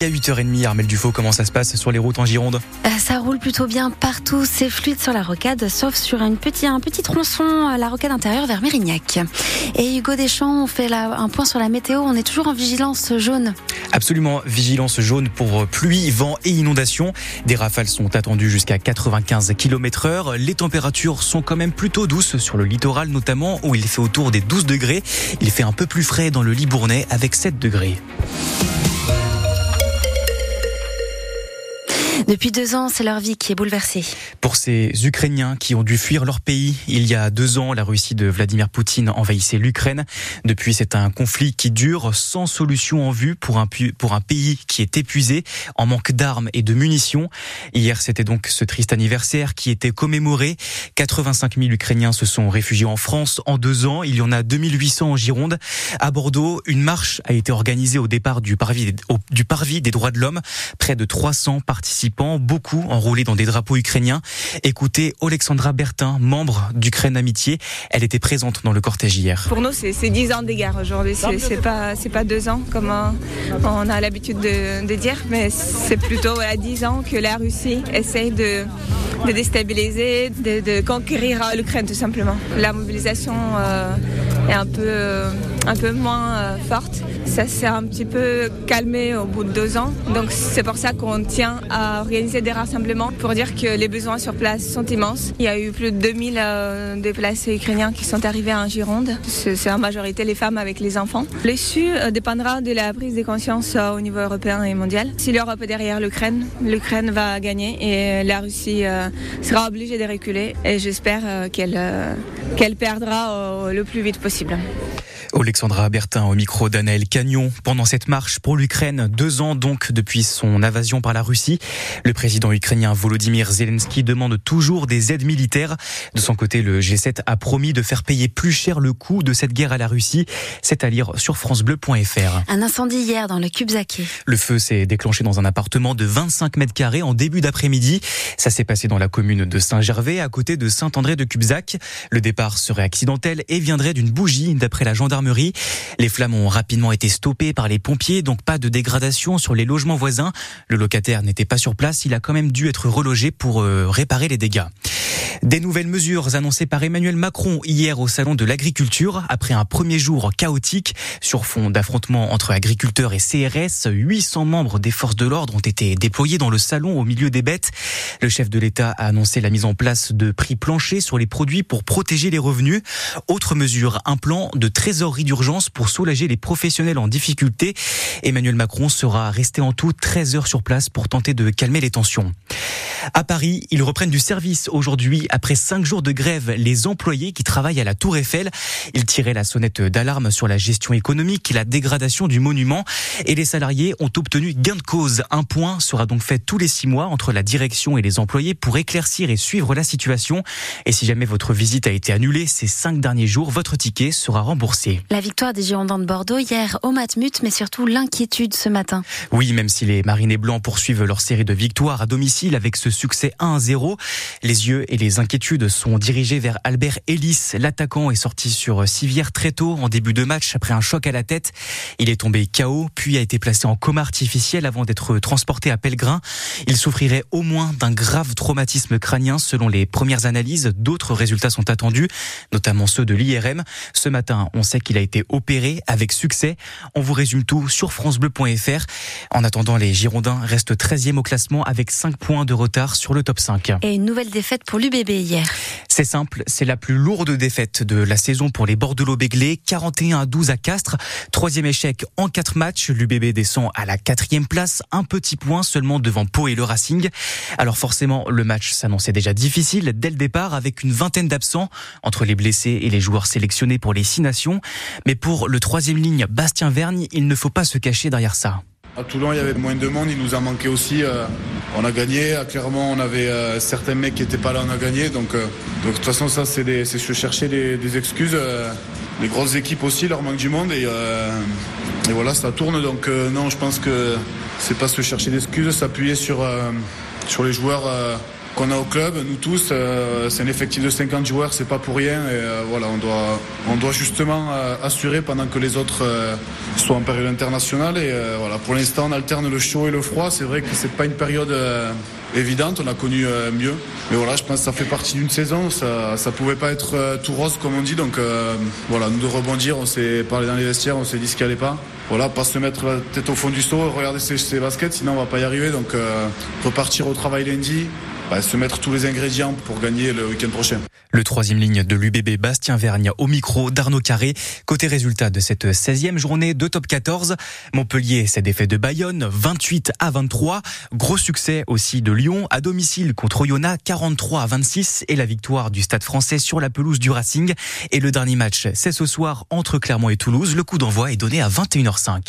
À 8h30, Armel Dufaux, comment ça se passe sur les routes en Gironde? Euh, Ça roule plutôt bien partout, c'est fluide sur la rocade, sauf sur une petit, un petit tronçon, la rocade intérieure vers Mérignac. Et Hugo Deschamps, on fait un point sur la météo, on est toujours en vigilance jaune. Absolument, vigilance jaune pour pluie, vent et inondation. Des rafales sont attendues jusqu'à 95 km heure. Les températures sont quand même plutôt douces sur le littoral notamment, où il fait autour des 12 degrés. Il fait un peu plus frais dans le Libournais avec 7 degrés. Depuis deux ans, c'est leur vie qui est bouleversée. Pour ces Ukrainiens qui ont dû fuir leur pays, il y a deux ans, la Russie de Vladimir Poutine envahissait l'Ukraine. Depuis, c'est un conflit qui dure sans solution en vue pour un, pays qui est épuisé, en manque d'armes et de munitions. Hier, c'était donc ce triste anniversaire qui était commémoré. 85 000 Ukrainiens se sont réfugiés en France en deux ans. Il y en a 2800 en Gironde. À Bordeaux, une marche a été organisée au départ du parvis, du parvis des droits de l'homme. Près de 300 participants beaucoup enroulés dans des drapeaux ukrainiens. Écoutez Alexandra Bertin, membre d'Ukraine Amitié. Elle était présente dans le cortège hier. Pour nous, c'est 10 ans de guerre aujourd'hui. C'est pas, pas deux ans comme on a l'habitude de, dire, mais c'est plutôt à 10 ans que la Russie essaye de, de déstabiliser, de, conquérir l'Ukraine tout simplement. La mobilisation euh, est un peu, euh, un peu moins euh, forte. Ça s'est un petit peu calmé au bout de deux ans. Donc c'est pour ça qu'on tient à organiser des rassemblements pour dire que les besoins sur place sont immenses. Il y a eu plus de 2000 euh, déplacés ukrainiens qui sont arrivés en Gironde. C'est en majorité les femmes avec les enfants. L'issue dépendra de la prise de conscience au niveau européen et mondial. Si l'Europe est derrière l'Ukraine, l'Ukraine va gagner et la Russie sera obligée de reculer. Et j'espère qu'elle qu'elle perdra le plus vite possible. Alexandra Bertin au micro d'Anaël Cagnon. Pendant cette marche pour l'Ukraine, deux ans donc depuis son invasion par la Russie, le président ukrainien Volodymyr Zelensky demande toujours des aides militaires. De son côté, le G7 a promis de faire payer plus cher le coût de cette guerre à la Russie. C'est à lire sur francebleu.fr. Un incendie hier dans le. Le feu s'est déclenché dans un appartement de 25 mètres carrés en début d'après-midi. Ça s'est passé dans la commune de Saint-Gervais, à côté de Saint-André de Cubzac. Le départ serait accidentel et viendrait d'une bougie, d'après la gendarmerie les flammes ont rapidement été stoppées par les pompiers, donc pas de dégradation sur les logements voisins. Le locataire n'était pas sur place, il a quand même dû être relogé pour euh, réparer les dégâts. Des nouvelles mesures annoncées par Emmanuel Macron hier au Salon de l'Agriculture après un premier jour chaotique sur fond d'affrontements entre agriculteurs et CRS. 800 membres des forces de l'ordre ont été déployés dans le salon au milieu des bêtes. Le chef de l'État a annoncé la mise en place de prix planchers sur les produits pour protéger les revenus. Autre mesure, un plan de d'urgence pour soulager les professionnels en difficulté. Emmanuel Macron sera resté en tout 13 heures sur place pour tenter de calmer les tensions. À Paris, ils reprennent du service aujourd'hui après cinq jours de grève. Les employés qui travaillent à la Tour Eiffel, ils tiraient la sonnette d'alarme sur la gestion économique et la dégradation du monument. Et les salariés ont obtenu gain de cause. Un point sera donc fait tous les six mois entre la direction et les employés pour éclaircir et suivre la situation. Et si jamais votre visite a été annulée ces cinq derniers jours, votre ticket sera remboursé. La victoire des Girondins de Bordeaux hier au Matmut, mais surtout l'inquiétude ce matin. Oui, même si les Marinés Blancs poursuivent leur série de victoires à domicile avec ce succès 1 0. Les yeux et les inquiétudes sont dirigés vers Albert Ellis. L'attaquant est sorti sur civière très tôt en début de match après un choc à la tête. Il est tombé KO, puis a été placé en coma artificiel avant d'être transporté à Pellegrin. Il souffrirait au moins d'un grave traumatisme crânien selon les premières analyses. D'autres résultats sont attendus, notamment ceux de l'IRM. Ce matin, on sait qu'il a été opéré avec succès. On vous résume tout sur francebleu.fr. En attendant, les Girondins restent 13e au classement avec 5 points de retard sur le top 5. Et une nouvelle défaite pour l'UBB hier. C'est simple, c'est la plus lourde défaite de la saison pour les Bordelot-Béglés. 41 à 12 à Castres. Troisième échec en quatre matchs. L'UBB descend à la quatrième place. Un petit point seulement devant Pau et le Racing. Alors forcément, le match s'annonçait déjà difficile dès le départ avec une vingtaine d'absents entre les blessés et les joueurs sélectionnés pour les six nations. Mais pour le troisième ligne, Bastien Vergne, il ne faut pas se cacher derrière ça. À Toulon, il y avait moins de monde, il nous a manqué aussi. Euh, on a gagné. Clairement, on avait euh, certains mecs qui n'étaient pas là, on a gagné. Donc, euh, de toute façon, ça, c'est se chercher des, excuses. les grosses équipes aussi, leur manque du monde. Et, voilà, ça tourne. Donc, non, je pense que c'est pas se chercher d'excuses, s'appuyer sur, sur les joueurs qu'on a au club, nous tous. c'est un effectif de 50 joueurs, c'est pas pour rien. Et voilà, on doit, on doit justement assurer pendant que les autres soient en période internationale. Et voilà, pour l'instant, on alterne le chaud et le froid. C'est vrai que c'est pas une période évidente, on a connu euh, mieux. Mais voilà, je pense que ça fait partie d'une saison, ça ne pouvait pas être euh, tout rose comme on dit. Donc euh, voilà, nous de rebondir, on s'est parlé dans les vestiaires, on s'est dit ce qu'il allait pas. Voilà, pas se mettre la tête au fond du seau, regarder ses, baskets, sinon on va pas y arriver. Donc repartir au travail lundi, bah, se mettre tous les ingrédients pour gagner le week-end prochain. Le troisième ligne de l'UBB, Bastien Vergne, au micro d'Arnaud Carré. Côté résultat de cette 16e journée de top 14, Montpellier s'est défait de Bayonne, 28 à 23. Gros succès aussi de Lyon, à domicile contre Oyonnax, 43 à 26. Et la victoire du Stade français sur la pelouse du Racing. Et le dernier match, c'est ce soir entre Clermont et Toulouse. Le coup d'envoi est donné à 21h05.